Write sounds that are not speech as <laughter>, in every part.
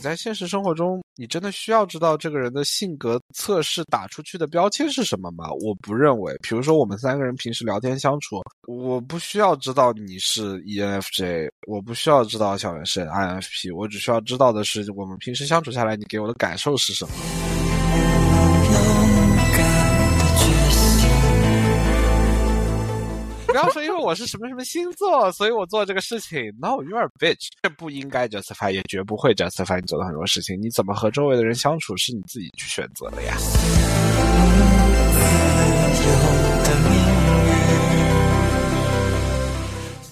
在现实生活中，你真的需要知道这个人的性格测试打出去的标签是什么吗？我不认为。比如说，我们三个人平时聊天相处，我不需要知道你是 ENFJ，我不需要知道小袁是 INFP，我只需要知道的是，我们平时相处下来，你给我的感受是什么。不要说因为我是什么什么星座，所以我做这个事情。No，you are bitch。这不应该 justify，也绝不会 justify 你做的很多事情。你怎么和周围的人相处，是你自己去选择的呀。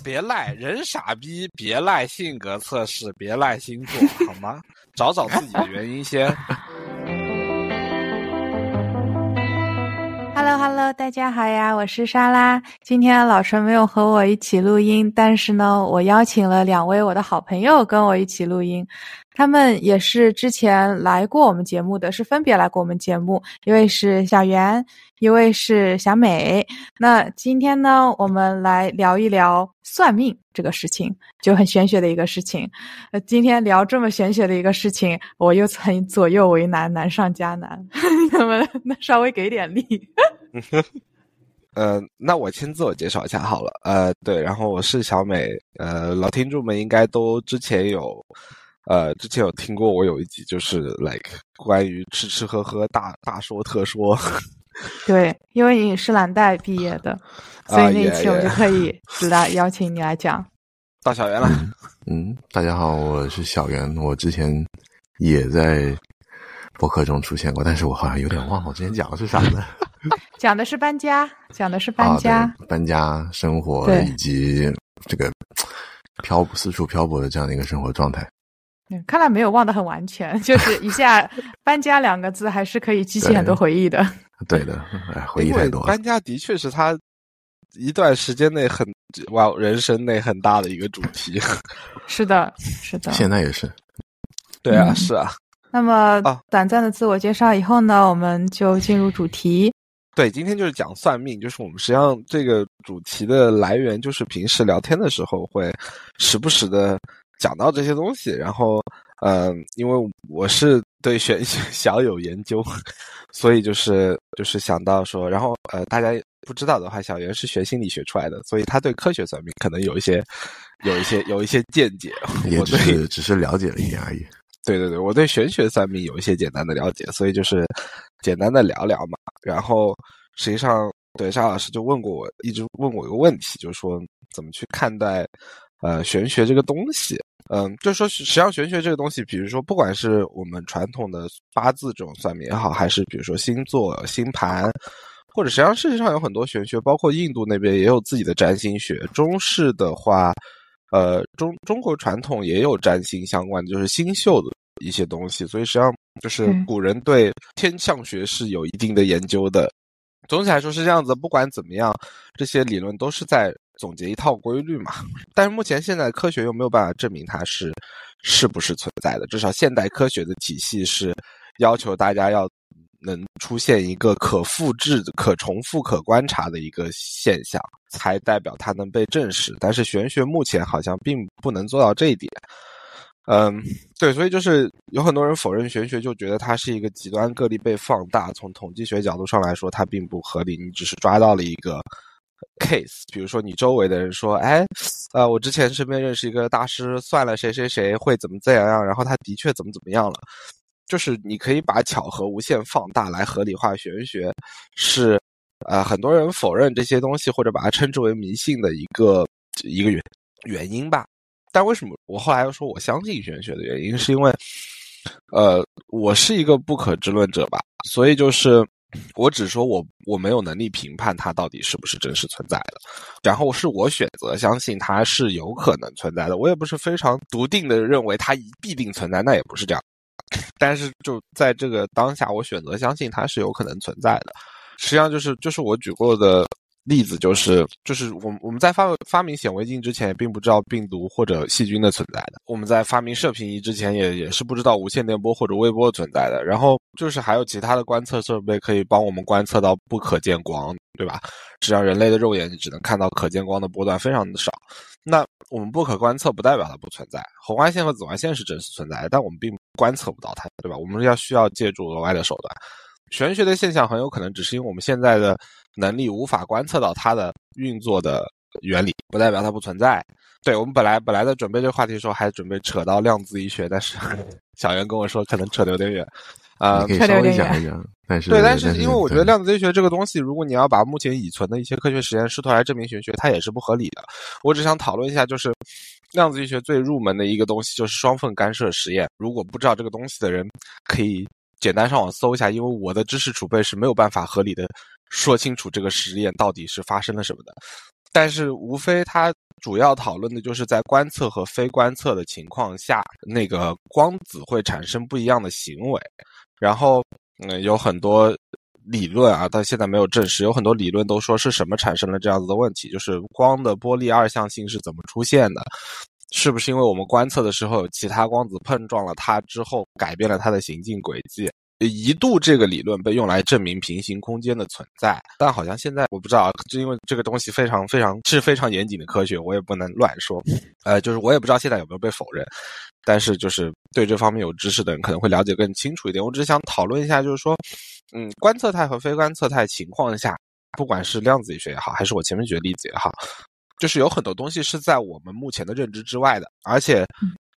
别赖人傻逼，别赖性格测试，别赖星座，好吗？找找自己的原因先。Hello，Hello，大家好呀，我是莎拉。今天老陈没有和我一起录音，但是呢，我邀请了两位我的好朋友跟我一起录音。他们也是之前来过我们节目的，是分别来过我们节目，一位是小袁，一位是小美。那今天呢，我们来聊一聊算命这个事情，就很玄学的一个事情。呃，今天聊这么玄学的一个事情，我又很左右为难，难上加难。<laughs> 那么，那稍微给点力。<laughs> 呃，那我先自我介绍一下好了。呃，对，然后我是小美。呃，老听众们应该都之前有。呃，之前有听过我有一集就是 like 关于吃吃喝喝大大说特说，<laughs> 对，因为你是蓝带毕业的，<laughs> 所以那一期我就可以来邀请你来讲。到小袁了，嗯，大家好，我是小袁，我之前也在博客中出现过，但是我好像有点忘了我之前讲的是啥呢？<laughs> 讲的是搬家，讲的是搬家，搬家生活以及这个漂四处漂泊的这样的一个生活状态。嗯看来没有忘得很完全，就是一下搬家两个字还是可以激起很多回忆的。对的，回忆太多。搬家的确是他一段时间内很哇人生内很大的一个主题。<laughs> 是的，是的。现在也是。对啊，是啊。那么短暂的自我介绍以后呢，我们就进入主题。对，今天就是讲算命，就是我们实际上这个主题的来源就是平时聊天的时候会时不时的。讲到这些东西，然后，嗯，因为我是对玄学 <laughs> 小有研究，所以就是就是想到说，然后呃，大家不知道的话，小袁是学心理学出来的，所以他对科学算命可能有一些有一些有一些见解。也只是只是了解了一点而已。对对对，我对玄学算命有一些简单的了解，所以就是简单的聊聊嘛。然后实际上，对沙老师就问过我，一直问我一个问题，就是说怎么去看待呃玄学这个东西。嗯，就是说，实际上玄学这个东西，比如说，不管是我们传统的八字这种算命也好，还是比如说星座、星盘，或者实际上世界上有很多玄学，包括印度那边也有自己的占星学。中式的话，呃，中中国传统也有占星相关的，就是星宿的一些东西。所以实际上，就是古人对天象学是有一定的研究的。总体来说是这样子，不管怎么样，这些理论都是在。总结一套规律嘛，<laughs> 但是目前现在科学又没有办法证明它是是不是存在的。至少现代科学的体系是要求大家要能出现一个可复制、可重复、可观察的一个现象，才代表它能被证实。但是玄学目前好像并不能做到这一点。嗯，对，所以就是有很多人否认玄学，就觉得它是一个极端个例被放大。从统计学角度上来说，它并不合理。你只是抓到了一个。case，比如说你周围的人说，哎，呃，我之前身边认识一个大师，算了谁谁谁会怎么怎样样，然后他的确怎么怎么样了，就是你可以把巧合无限放大来合理化玄学，是，呃，很多人否认这些东西或者把它称之为迷信的一个一个原原因吧。但为什么我后来又说我相信玄学的原因，是因为，呃，我是一个不可知论者吧，所以就是。我只说我我没有能力评判它到底是不是真实存在的，然后是我选择相信它是有可能存在的，我也不是非常笃定的认为它一必定存在，那也不是这样。<laughs> 但是就在这个当下，我选择相信它是有可能存在的。实际上就是就是我举过的。例子就是，就是我们我们在发发明显微镜之前，并不知道病毒或者细菌的存在的；我们在发明射频仪之前，也也是不知道无线电波或者微波存在的。然后就是还有其他的观测设备可以帮我们观测到不可见光，对吧？实际上人类的肉眼只能看到可见光的波段非常的少。那我们不可观测不代表它不存在，红外线和紫外线是真实存在的，但我们并观测不到它，对吧？我们要需要借助额外的手段。玄学的现象很有可能只是因为我们现在的能力无法观测到它的运作的原理，不代表它不存在。对我们本来本来在准备这个话题的时候，还准备扯到量子医学，但是 <laughs> 小袁跟我说可能扯得有点远。啊，可以稍微讲一讲，但是对，但是因为我觉得量子力学这个东西，如果你要把目前已存的一些科学实验试图来证明玄学，它也是不合理的。我只想讨论一下，就是量子力学最入门的一个东西就是双缝干涉实验。如果不知道这个东西的人，可以简单上网搜一下，因为我的知识储备是没有办法合理的说清楚这个实验到底是发生了什么的。但是无非它主要讨论的就是在观测和非观测的情况下，那个光子会产生不一样的行为。然后，嗯，有很多理论啊，但现在没有证实。有很多理论都说是什么产生了这样子的问题，就是光的波粒二象性是怎么出现的？是不是因为我们观测的时候有其他光子碰撞了它之后，改变了它的行进轨迹？一度这个理论被用来证明平行空间的存在，但好像现在我不知道，就因为这个东西非常非常是非常严谨的科学，我也不能乱说。<laughs> 呃，就是我也不知道现在有没有被否认，但是就是对这方面有知识的人可能会了解更清楚一点。我只是想讨论一下，就是说，嗯，观测态和非观测态情况下，不管是量子力学也好，还是我前面举的例子也好，就是有很多东西是在我们目前的认知之外的，而且。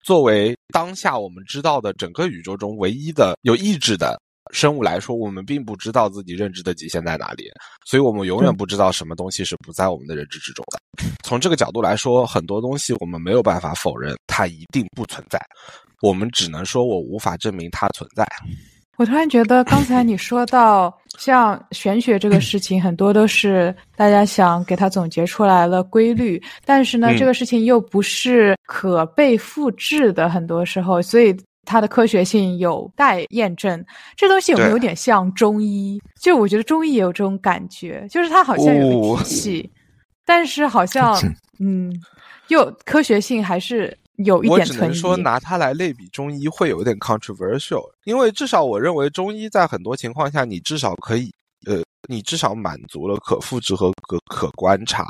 作为当下我们知道的整个宇宙中唯一的有意志的生物来说，我们并不知道自己认知的极限在哪里，所以我们永远不知道什么东西是不在我们的认知之中的。从这个角度来说，很多东西我们没有办法否认它一定不存在，我们只能说我无法证明它存在。我突然觉得，刚才你说到像玄学这个 <clears throat> 事情，很多都是大家想给它总结出来了规律，但是呢，这个事情又不是可被复制的，很多时候，所以它的科学性有待验证。这东西有没有点像中医？就我觉得中医也有这种感觉，就是它好像有个体系，但是好像 <laughs> 嗯，又科学性还是。有一点我只能说拿它来类比中医会有点 controversial，因为至少我认为中医在很多情况下，你至少可以，呃，你至少满足了可复制和可可观察，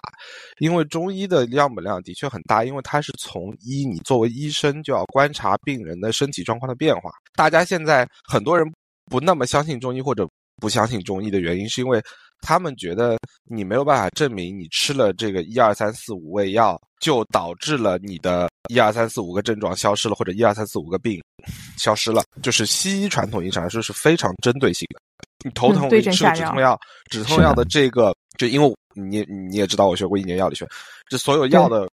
因为中医的样本量的确很大，因为它是从医，你作为医生就要观察病人的身体状况的变化。大家现在很多人不那么相信中医或者不相信中医的原因，是因为。他们觉得你没有办法证明你吃了这个一二三四五味药，就导致了你的一二三四五个症状消失了，或者一二三四五个病消失了。就是西医传统意义上来说是非常针对性的。你头疼，我吃个止痛药，止痛药的这个，就因为你你也知道，我学过一年药理学，这所有药的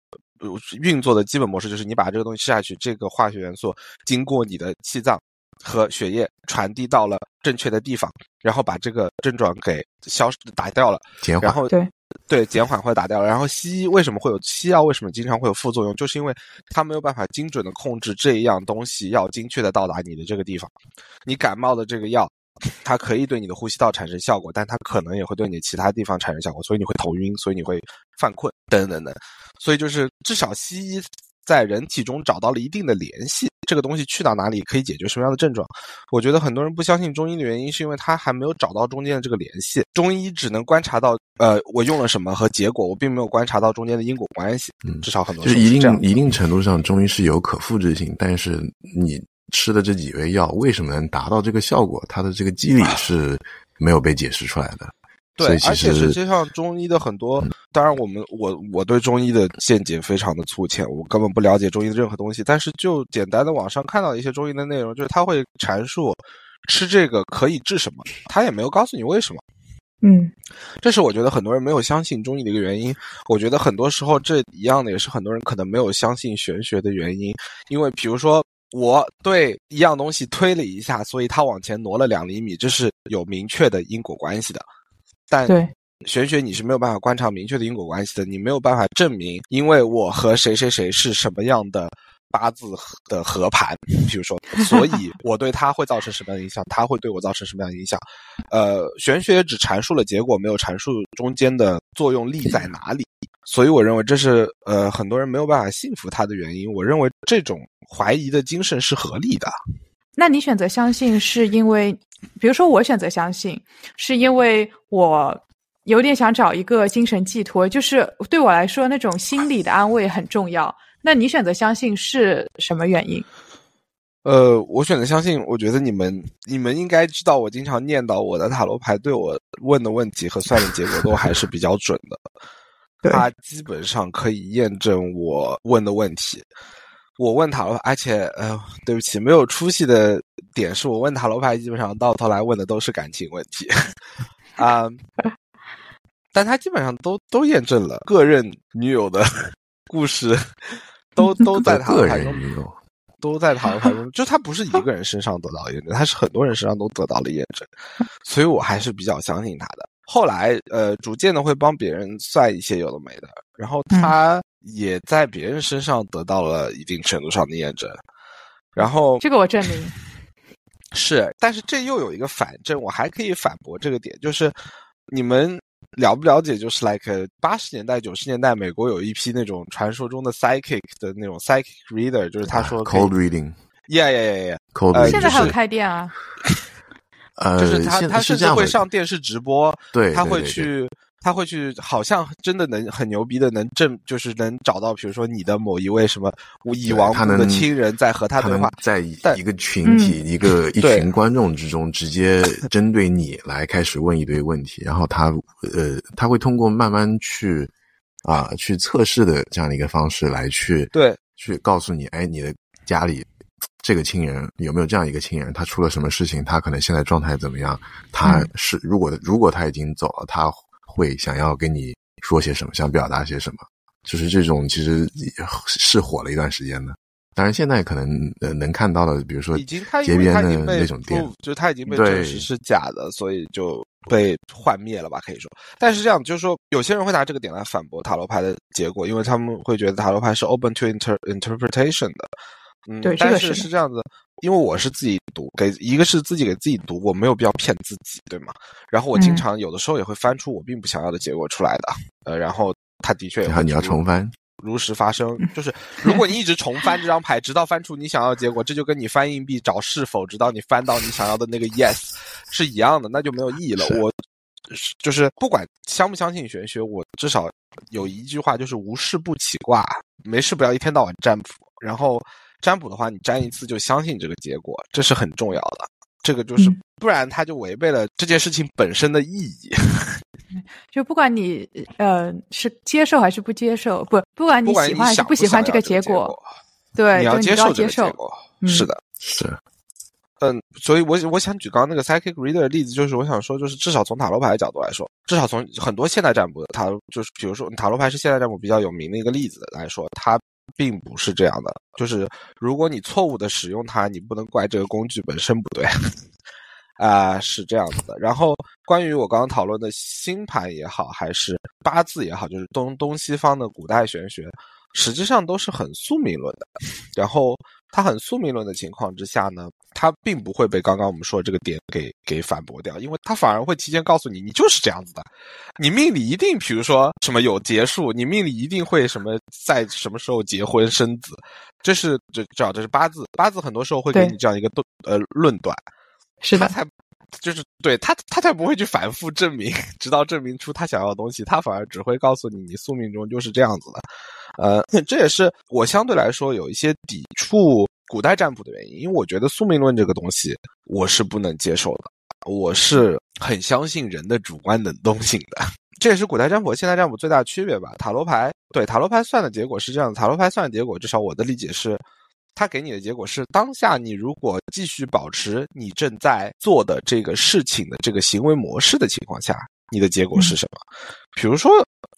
运作的基本模式就是你把这个东西吃下去，这个化学元素经过你的气脏。和血液传递到了正确的地方，然后把这个症状给消打掉了，然后对对减缓或者打掉了。然后西医为什么会有西药？为什么经常会有副作用？就是因为它没有办法精准的控制这一样东西要精确的到达你的这个地方。你感冒的这个药，它可以对你的呼吸道产生效果，但它可能也会对你其他地方产生效果，所以你会头晕，所以你会犯困等等等。所以就是至少西医。在人体中找到了一定的联系，这个东西去到哪里可以解决什么样的症状？我觉得很多人不相信中医的原因，是因为他还没有找到中间的这个联系。中医只能观察到，呃，我用了什么和结果，我并没有观察到中间的因果关系。嗯，至少很多就是一定一定程度上，中医是有可复制性，但是你吃的这几味药为什么能达到这个效果，它的这个机理是没有被解释出来的。对，而且实际上中医的很多，当然我们我我对中医的见解非常的粗浅，我根本不了解中医的任何东西。但是就简单的网上看到一些中医的内容，就是他会阐述吃这个可以治什么，他也没有告诉你为什么。嗯，这是我觉得很多人没有相信中医的一个原因。我觉得很多时候这一样的也是很多人可能没有相信玄学的原因，因为比如说我对一样东西推了一下，所以它往前挪了两厘米，这是有明确的因果关系的。但玄学你是没有办法观察明确的因果关系的，你没有办法证明，因为我和谁谁谁是什么样的八字的合盘，比如说，<laughs> 所以我对他会造成什么样的影响，他会对我造成什么样的影响。呃，玄学只阐述了结果，没有阐述中间的作用力在哪里，所以我认为这是呃很多人没有办法信服他的原因。我认为这种怀疑的精神是合理的。那你选择相信是因为？比如说，我选择相信，是因为我有点想找一个精神寄托，就是对我来说，那种心理的安慰很重要。那你选择相信是什么原因？呃，我选择相信。我觉得你们你们应该知道，我经常念叨我的塔罗牌对我问的问题和算的结果都还是比较准的。它基本上可以验证我问的问题。我问塔罗牌，而且呃，对不起，没有出息的点是我问塔罗牌，基本上到头来问的都是感情问题 <laughs> 啊。但他基本上都都验证了个任女友的 <laughs> 故事，都 <laughs> 都在塔罗牌中。都在塔罗牌中，就他不是一个人身上得到验证，他是很多人身上都得到了验证，所以我还是比较相信他的。后来，呃，逐渐的会帮别人算一些有的没的，然后他也在别人身上得到了一定程度上的验证，然后这个我证明。是，但是这又有一个反证，我还可以反驳这个点，就是你们。了不了解就是 like 八十年代九十年代美国有一批那种传说中的 psychic 的那种 psychic reader，就是他说 cold reading，yeah yeah yeah yeah，cold、呃现在还有开店啊，呃，就是他他甚至会上电视直播，对，他会去。他会去，好像真的能很牛逼的，能证，就是能找到，比如说你的某一位什么已亡夫的亲人在和他对话，在一个群体、一个 <laughs> 一群观众之中，直接针对你来开始问一堆问题，然后他呃，他会通过慢慢去啊去测试的这样的一个方式来去对去告诉你，哎，你的家里这个亲人有没有这样一个亲人，他出了什么事情，他可能现在状态怎么样？他是如果如果他已经走了，他。会想要跟你说些什么，想表达些什么，就是这种其实是火了一段时间的。当然，现在可能呃能看到的，比如说街边的那种店，就他已经被证实是假的，所以就被幻灭了吧，可以说。但是这样就是说，有些人会拿这个点来反驳塔罗牌的结果，因为他们会觉得塔罗牌是 open to inter interpretation 的。嗯，对，但是是这样子，因为我是自己读，给一个是自己给自己读，我没有必要骗自己，对吗？然后我经常有的时候也会翻出我并不想要的结果出来的，呃，然后他的确，然后你要重翻，如实发生，就是 <laughs> 如果你一直重翻这张牌，直到翻出你想要的结果，这就跟你翻硬币找是否，直到你翻到你想要的那个 yes <laughs> 是一样的，那就没有意义了。我就是不管相不相信玄学，我至少有一句话就是无事不起卦，没事不要一天到晚占卜，然后。占卜的话，你占一次就相信这个结果，这是很重要的。这个就是不然，他就违背了这件事情本身的意义。<laughs> 就不管你呃是接受还是不接受，不不管你喜欢还是不喜欢这个结果，对，你要接受这个结果。是的，是。嗯，所以我我想举刚刚那个 psychic reader 的例子，就是我想说，就是至少从塔罗牌的角度来说，至少从很多现代占卜的塔，就是比如说塔罗牌是现代占卜比较有名的一个例子来说，它。并不是这样的，就是如果你错误的使用它，你不能怪这个工具本身不对，<laughs> 啊，是这样子的。然后关于我刚刚讨论的星盘也好，还是八字也好，就是东东西方的古代玄学，实际上都是很宿命论的。然后它很宿命论的情况之下呢？他并不会被刚刚我们说的这个点给给反驳掉，因为他反而会提前告诉你，你就是这样子的，你命里一定，比如说什么有结束，你命里一定会什么在什么时候结婚生子，这是这至少这是八字，八字很多时候会给你这样一个论呃论断，是他才就是对他他才不会去反复证明，<laughs> 直到证明出他想要的东西，他反而只会告诉你，你宿命中就是这样子的，呃，<laughs> 这也是我相对来说有一些抵触。古代占卜的原因，因为我觉得宿命论这个东西我是不能接受的，我是很相信人的主观能动性的，这也是古代占卜和现代占卜最大的区别吧。塔罗牌对塔罗牌算的结果是这样，塔罗牌算的结果，至少我的理解是，他给你的结果是当下你如果继续保持你正在做的这个事情的这个行为模式的情况下，你的结果是什么？比如说，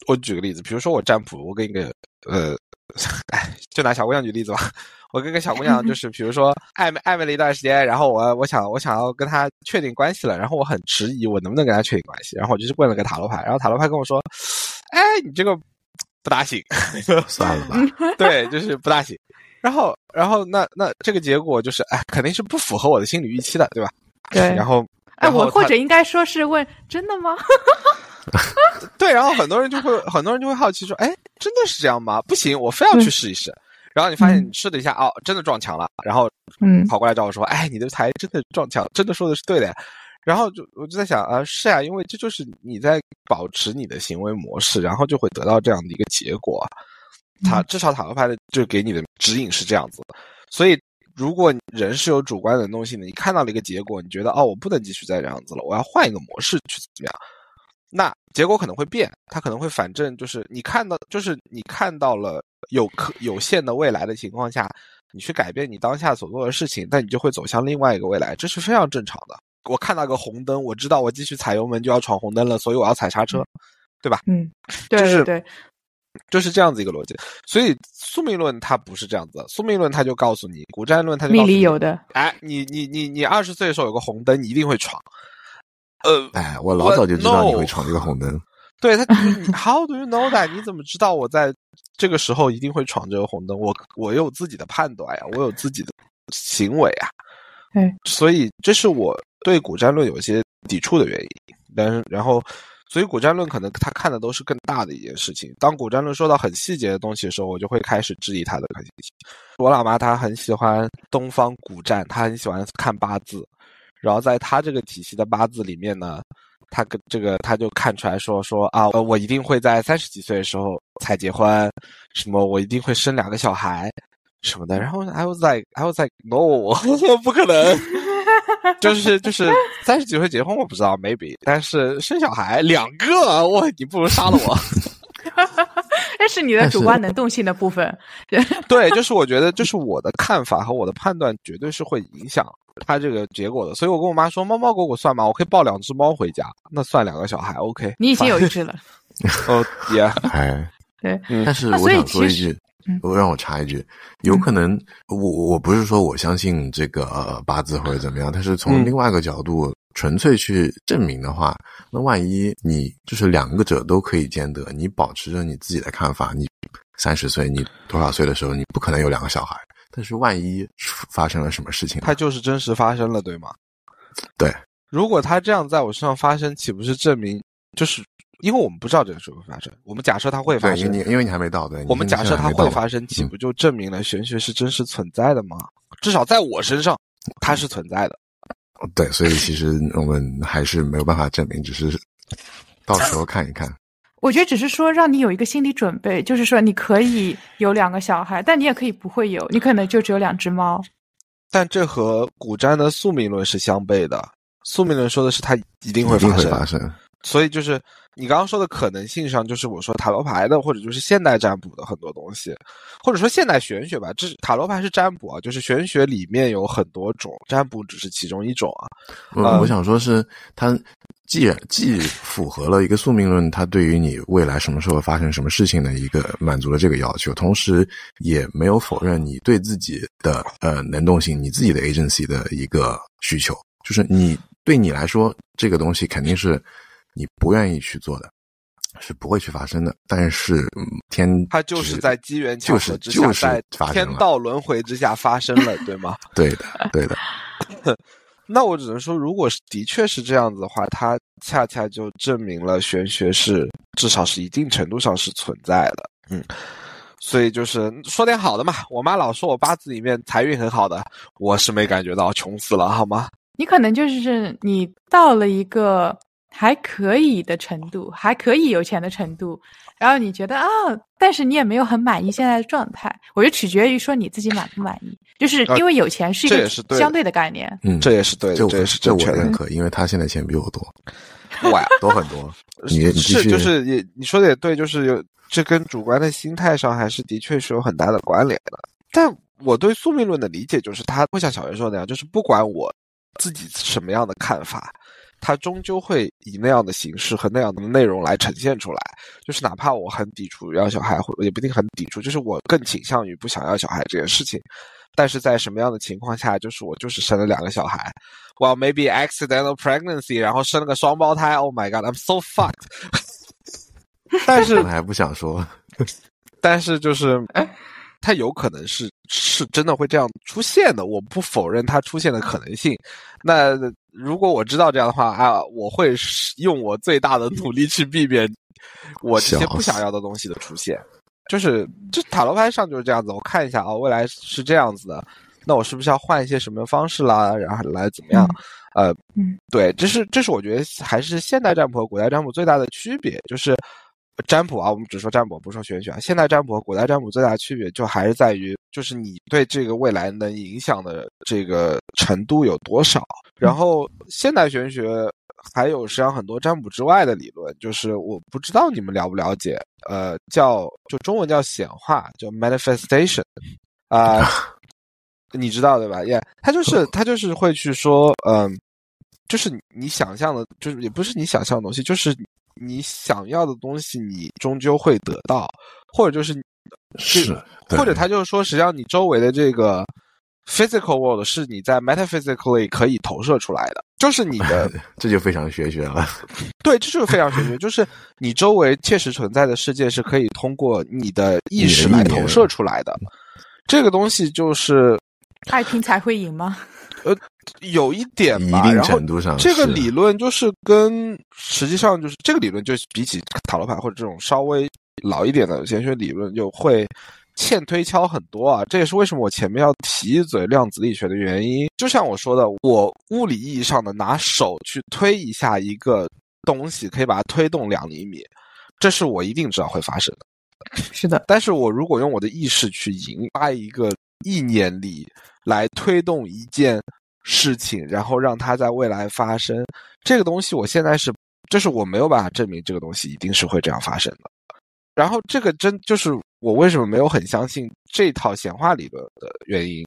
我举个例子，比如说我占卜，我给你个呃，<laughs> 哎，就拿小姑娘举例子吧。我跟个小姑娘，就是比如说暧昧暧昧了一段时间，然后我我想我想要跟她确定关系了，然后我很迟疑，我能不能跟她确定关系？然后我就去问了个塔罗牌，然后塔罗牌跟我说：“哎，你这个不大行，<laughs> 算了吧。”对，就是不大行。然后然后那那这个结果就是，哎，肯定是不符合我的心理预期的，对吧？对。然后哎，我或者应该说是问真的吗？<laughs> <laughs> 对，然后很多人就会很多人就会好奇说：“哎，真的是这样吗？不行，我非要去试一试。”然后你发现你试了一下，哦，真的撞墙了。然后，嗯，跑过来找我说：“哎，你的牌真的撞墙，真的说的是对的。”然后就我就在想啊，是啊，因为这就是你在保持你的行为模式，然后就会得到这样的一个结果。塔至少塔罗牌的就给你的指引是这样子，所以如果人是有主观能动性的，你看到了一个结果，你觉得哦，我不能继续再这样子了，我要换一个模式去怎么样？那结果可能会变，它可能会反正就是你看到，就是你看到了有可有限的未来的情况下，你去改变你当下所做的事情，那你就会走向另外一个未来，这是非常正常的。我看到个红灯，我知道我继续踩油门就要闯红灯了，所以我要踩刹车，对吧？嗯，对就是对对，就是这样子一个逻辑。所以宿命论它不是这样子的，宿命论它就告诉你，古占论它就告命里有的。哎，你你你你二十岁的时候有个红灯，你一定会闯。呃，哎，我老早就知道你会闯这个红灯。<laughs> 对他，How do you know that？你怎么知道我在这个时候一定会闯这个红灯？我我有自己的判断呀，我有自己的行为啊。对，所以这是我对古战论有些抵触的原因。但是，然后，所以古战论可能他看的都是更大的一件事情。当古战论说到很细节的东西的时候，我就会开始质疑他的可行性。我老妈她很喜欢东方古战，她很喜欢看八字，然后在他这个体系的八字里面呢，他跟这个他就看出来说说啊，呃我一定会在三十几岁的时候才结婚，什么我一定会生两个小孩什么的。然后 I was like I was like no，<laughs> 不可能。<laughs> 就是就是三十几岁结婚我不知道 maybe，但是生小孩两个，我，你不如杀了我。<laughs> 那是你的主观能动性的部分。对，就是我觉得，就是我的看法和我的判断，绝对是会影响他这个结果的。所以我跟我妈说，猫猫狗狗算吗？我可以抱两只猫回家，那算两个小孩，OK。你已经有一只了，<laughs> 哦，也，<laughs> 哎，对，嗯但是我想说一句嗯，我让我插一句，有可能我我不是说我相信这个呃八字或者怎么样，但是从嗯另外一个角度纯粹去证明的话，那万一你就是两个者都可以兼得，你保持着你自己的看法，你三十岁，你多少岁的时候，你不可能有两个小孩，但是万一发生了什么事情，它就是真实发生了，对吗？对，如果它这样在我身上发生，岂不是证明就是因为我们不知道这个事会发生？我们假设它会发生，你因为你还没到，对，我们假设它会发生，岂嗯不就证明了玄学是真实存在的吗？至少在我身上，它是存在的。对，所以其实我们还是没有办法证明，只是到时候看一看。我觉得只是说让你有一个心理准备，就是说你可以有两个小孩，但你也可以不会有，你可能就只有两只猫。但这和古占的宿命论是相悖的。宿命论说的是它一定会发生，发生。所以就是你刚刚说的可能性上，就是我说塔罗牌的，或者就是现代占卜的很多东西，或者说现代玄学吧。这塔罗牌是占卜啊，就是玄学里面有很多种，占卜只是其中一种啊。嗯，呃我想说是它既然既符合了一个宿命论，它对于你未来什么时候发生什么事情的一个满足了这个要求，同时也没有否认你对自己的呃能动性、你自己的 agency 的一个需求，就是你对你来说这个东西肯定是你不愿意去做的，是不会去发生的。但是、嗯、天它就是在机缘巧合之下，就是在天道轮回之下发生了，对吗？对 <laughs> 的对的，<laughs> 那我只能说，如果是的确是这样子的话，它恰恰就证明了玄学是至少是一定程度上是存在的。嗯，所以就是说点好的嘛。我妈老说我八字里面财运很好的，我是没感觉到，穷死了好吗？你可能就是你到了一个还可以的程度，还可以有钱的程度，然后你觉得啊，但是你也没有很满意现在的状态。我就取决于说你自己满不满意，就是啊因为有钱是一个相对的概念。嗯，这也是对的，这这也是这正确的我认。可，因为他现在钱比我多，<laughs> 多很多。你你继是续就是也你说的也对，就是有这跟主观的心态上还是的确是有很大的关联的。但我对宿命论的理解就是，他会像小袁说的那样，就是不管我自己什么样的看法，他终究会以那样的形式和那样的内容来呈现出来。就是哪怕我很抵触要小孩，或也不一定很抵触，就是我更倾向于不想要小孩这件事情。但是在什么样的情况下，就是我就是生了两个小孩，well maybe accidental pregnancy，然后生了个双胞胎，Oh my god，I'm so fucked。<laughs> 但是我还不想说，但是就是，它有可能是是真的会这样出现的，我不否认它出现的可能性。那如果我知道这样的话啊，我会是用我最大的努力去避免我这些不想要的东西的出现。就是这塔罗牌上就是这样子，我看一下啊、未来是这样子的，那我是不是要换一些什么方式啦，然后来怎么样？呃，嗯，对，这是这是我觉得还是现代占卜和古代占卜最大的区别，就是占卜啊，我们只说占卜，不说玄学啊。现代占卜和古代占卜最大的区别，就还是在于，就是你对这个未来能影响的这个程度有多少。然后现代玄学还有实际上很多占卜之外的理论，就是我不知道你们了不了解，呃，叫就中文叫显化，叫 manifestation，<laughs> 啊、<laughs> 你知道对吧？耶、他就是他就是会去说，嗯、就是你你想象的，就是也不是你想象的东西，就是你想要的东西，你终究会得到，或者就是是，或者他就是说，实际上你周围的这个 physical world 是你在 metaphysically 可以投射出来的，就是你的 <laughs> 这就非常玄学了。对，这就是非常玄学，就是你周围切实存在的世界是可以通过你的意识来投射出来的。这个东西就是爱拼才会赢吗？有一点一吧，定然后程度上这个理论就是跟实际上就是这个理论，就是比起塔罗牌或者这种稍微老一点的玄学理论，就会欠推敲很多啊。这也是为什么我前面要提一嘴量子力学的原因。就像我说的，我物理意义上的拿手去推一下一个东西，可以把它推动两厘米，这是我一定知道会发生的。<laughs> 是的，但是我如果用我的意识去引发一个意念力来推动一件事情，然后让它在未来发生，这个东西我现在是，就是我没有办法证明这个东西一定是会这样发生的。然后这个真就是我为什么没有很相信这套显化理论的原因，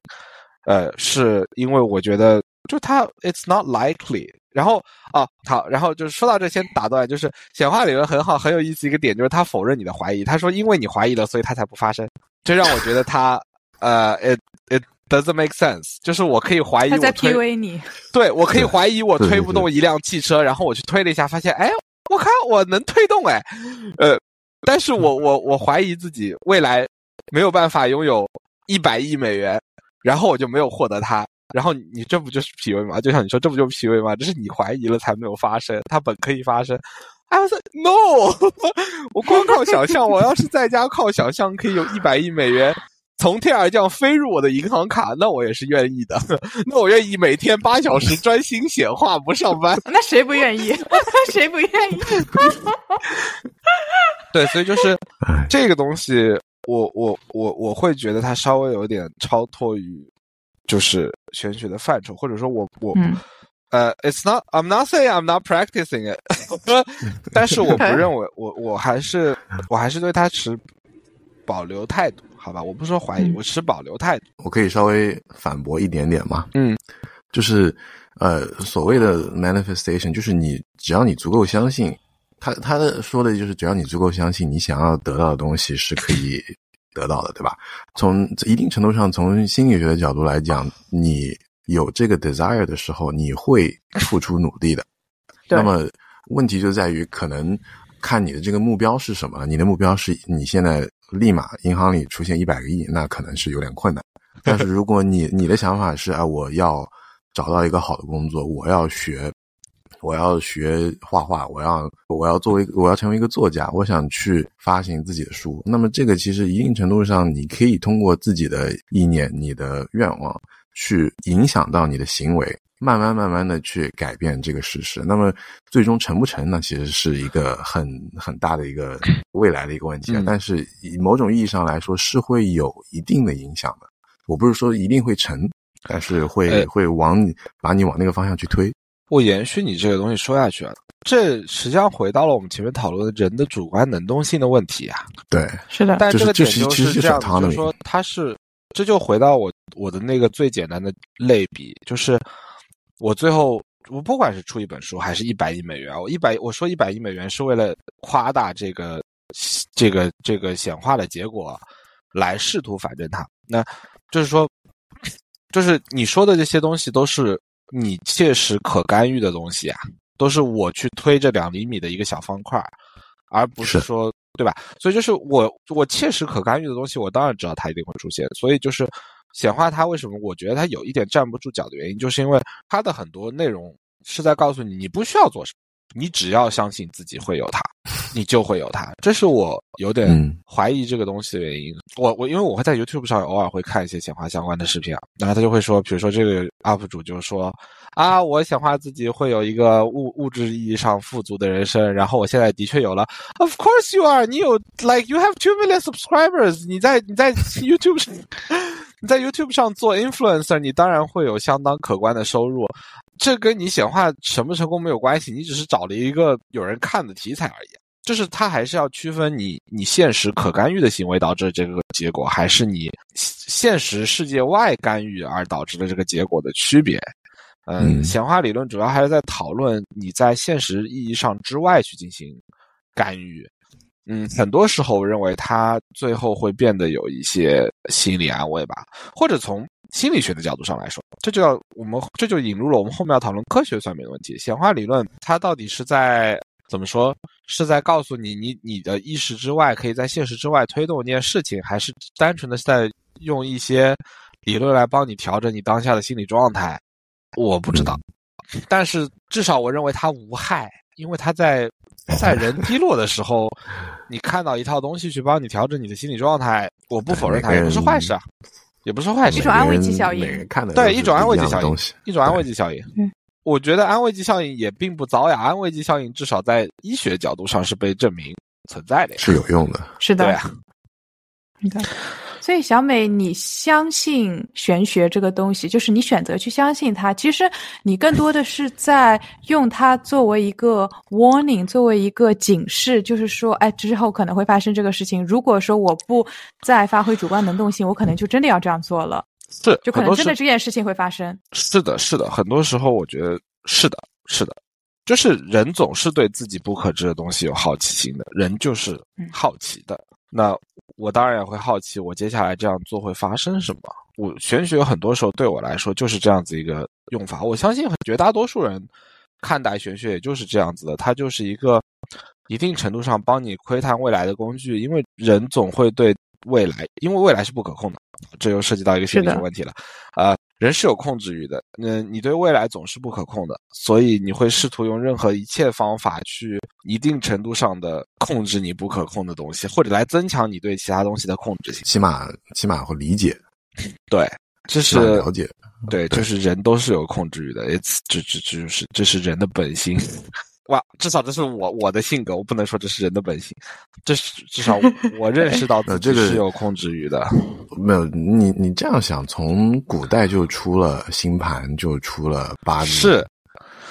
呃，是因为我觉得就它 it's not likely。然后啊，好，然后就是说到这，先打断，就是显化理论很好，很有意思一个点，就是他否认你的怀疑。他说，因为你怀疑了，所以它才不发生。这让我觉得他呃，it it doesn't make sense。就是我可以怀疑他在我推 PUA 你。<laughs> 对我可以怀疑我推不动一辆汽车，然后我去推了一下，发现哎，我靠我能推动哎，呃，但是我我我怀疑自己未来没有办法拥有一百亿美元，然后我就没有获得它。然后你这不就是 PUA 吗？就像你说，这不就是 PUA 吗？这是你怀疑了才没有发生，它本可以发生。I was like, no，<laughs> 我光靠想象，我要是在家靠想象可以有一百亿美元从天而降飞入我的银行卡，那我也是愿意的。<laughs> 那我愿意每天八小时专心显化不上班。<laughs> 那谁不愿意？<laughs> 谁不愿意？对，所以就是哎这个东西，我我我我会觉得它稍微有点超脱于就是玄学的范畴，或者说我我、嗯呃，it's not I'm not saying I'm not practicing it，但是我不认为我我还是我还是对它持保留态度，好吧？我不说怀疑，嗯我持保留态度。我可以稍微反驳一点点吗？嗯，就是呃，所谓的 manifestation，就是你只要你足够相信，他他的说的就是只要你足够相信，你想要得到的东西是可以得到的，对吧？从一定程度上，从心理学的角度来讲，你有这个 desire 的时候，你会付出努力的。<laughs> 那么问题就在于，可能看你的这个目标是什么。你的目标是你现在立马银行里出现一百个亿，那可能是有点困难。但是如果你你的想法是啊，我要找到一个好的工作，我要学，我要学画画，我要我要作为我要成为一个作家，我想去发行自己的书。那么这个其实一定程度上，你可以通过自己的意念、你的愿望去影响到你的行为，慢慢慢慢的去改变这个事实。那么最终成不成呢？其实是一个很很大的一个 <laughs> 未来的一个问题啊。嗯但是以某种意义上来说，是会有一定的影响的。我不是说一定会成，但是会、哎会往你把你往那个方向去推。我延续你这个东西说下去啊，这实际上回到了我们前面讨论的人的主观能动性的问题啊。对，是的，但这个就是其实就是这样的，就是说它是，这就回到我我的那个最简单的类比，就是我最后我不管是出一本书还是一百亿美元，我一百我说一百亿美元是为了夸大这个这个这个显化的结果，来试图反证它。那就是说，就是你说的这些东西都是你切实可干预的东西啊，都是我去推这两厘米的一个小方块，而不是是说对吧？所以就是我我切实可干预的东西，我当然知道它一定会出现。所以就是显化它为什么我觉得它有一点站不住脚的原因，就是因为它的很多内容是在告诉你，你不需要做什么，你只要相信自己会有它。你就会有它。这是我有点嗯怀疑这个东西的原因。我我因为我会在 YouTube 上偶尔会看一些显化相关的视频啊，然后他就会说，比如说这个 UP 主就说啊，我显化自己会有一个物物质意义上富足的人生，然后我现在的确有了。Of course you are，你有 like you have two million subscribers，你在你在 <laughs> YouTube 上。你在 YouTube 上做 influencer，你当然会有相当可观的收入，这跟你显化成不成功没有关系，你只是找了一个有人看的题材而已。就是他还是要区分你你现实可干预的行为导致这个结果，还是你现实世界外干预而导致的这个结果的区别。嗯，嗯显化理论主要还是在讨论你在现实意义上之外去进行干预。嗯，很多时候我认为它最后会变得有一些心理安慰吧，或者从心理学的角度上来说，这就要我们这就引入了我们后面要讨论科学算命的问题。显化理论它到底是在怎么说？是在告诉你你你的意识之外可以在现实之外推动一件事情，还是单纯的是在用一些理论来帮你调整你当下的心理状态？我不知道，但是至少我认为它无害，因为它在在人低落的时候，你看到一套东西去帮你调整你的心理状态，我不否认它也不是坏事啊，也不是坏事一。种安慰剂效应看的对，一种安慰剂效应一种安慰剂效应。嗯，我觉得安慰剂效应也并不糟呀，安慰剂效应至少在医学角度上是被证明存在的呀。是有用的。是的，对啊，是的。所以小美，你相信玄学这个东西，就是你选择去相信它。其实你更多的是在用它作为一个 warning，作为一个警示，就是说，哎，之后可能会发生这个事情。如果说我不再发挥主观能动性，我可能就真的要这样做了，是，就可能真的这件事情会发生。是的，是的，很多时候我觉得是的，是的，就是人总是对自己不可知的东西有好奇心的，人就是嗯好奇的。那我当然也会好奇，我接下来这样做会发生什么。我玄学很多时候对我来说就是这样子一个用法。我相信绝大多数人看待玄学也就是这样子的，它就是一个一定程度上帮你窥探未来的工具。因为人总会对未来，因为未来是不可控的，这又涉及到一个心理学问题了。呃，人是有控制欲的，嗯，你对未来总是不可控的，所以你会试图用任何一切方法去一定程度上的控制你不可控的东西，或者来增强你对其他东西的控制性。起码起码会理解，对，这是了解。对，就是人都是有控制欲的，it's 这这这就是这是人的本性。哇，至少这是我我的性格，我不能说这是人的本性，这是至少我认识到自己呃这个是有控制欲的。没有你，你这样想，从古代就出了星盘，就出了八字，是。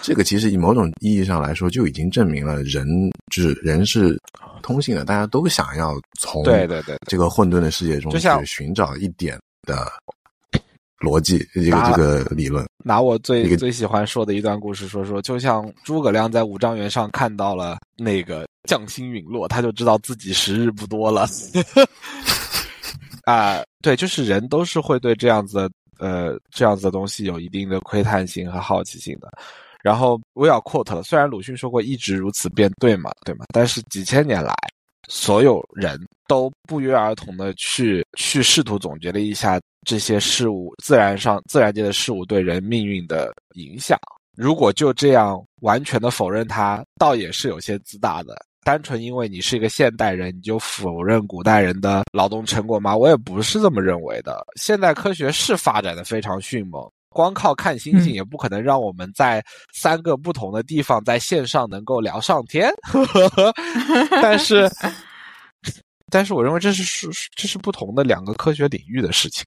这个其实以某种意义上来说，就已经证明了人就是人是通性的，大家都想要从对对对对。这个混沌的世界中去寻找一点的逻辑，一个这个理论。拿我最最喜欢说的一段故事说说，就像诸葛亮在五丈原上看到了那个将星陨落，他就知道自己时日不多了。<laughs> 啊、对，就是人都是会对这样子的呃这样子的东西有一定的窥探性和好奇心的。然后我也要 quote 了，虽然鲁迅说过“一直如此便对嘛，对吗？”但是几千年来，所有人都不约而同的去去试图总结了一下这些事物自然上自然界的事物对人命运的影响。如果就这样完全的否认它，倒也是有些自大的。单纯因为你是一个现代人，你就否认古代人的劳动成果吗？我也不是这么认为的。现代科学是发展的非常迅猛，光靠看星星嗯也不可能让我们在三个不同的地方在线上能够聊上天。<laughs> 但是，但是我认为这是是这是不同的两个科学领域的事情。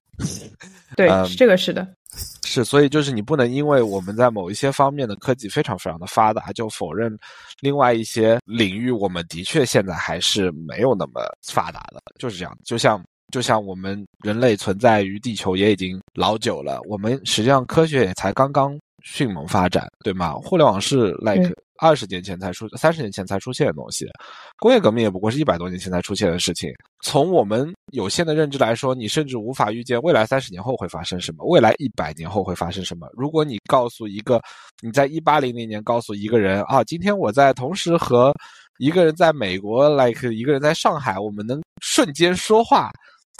对，嗯这个是的。是，所以就是你不能因为我们在某一些方面的科技非常非常的发达，就否认另外一些领域我们的确现在还是没有那么发达的，就是这样。就像就像我们人类存在于地球也已经老久了，我们实际上科学也才刚刚迅猛发展，对吗？互联网是 like 对二十年前才出，三十年前才出现的东西，工业革命也不过是一百多年前才出现的事情。从我们有限的认知来说，你甚至无法预见未来三十年后会发生什么，未来一百年后会发生什么。如果你告诉一个你在一八零零年告诉一个人啊，今天我在同时和一个人在美国，like 一个人在上海，我们能瞬间说话，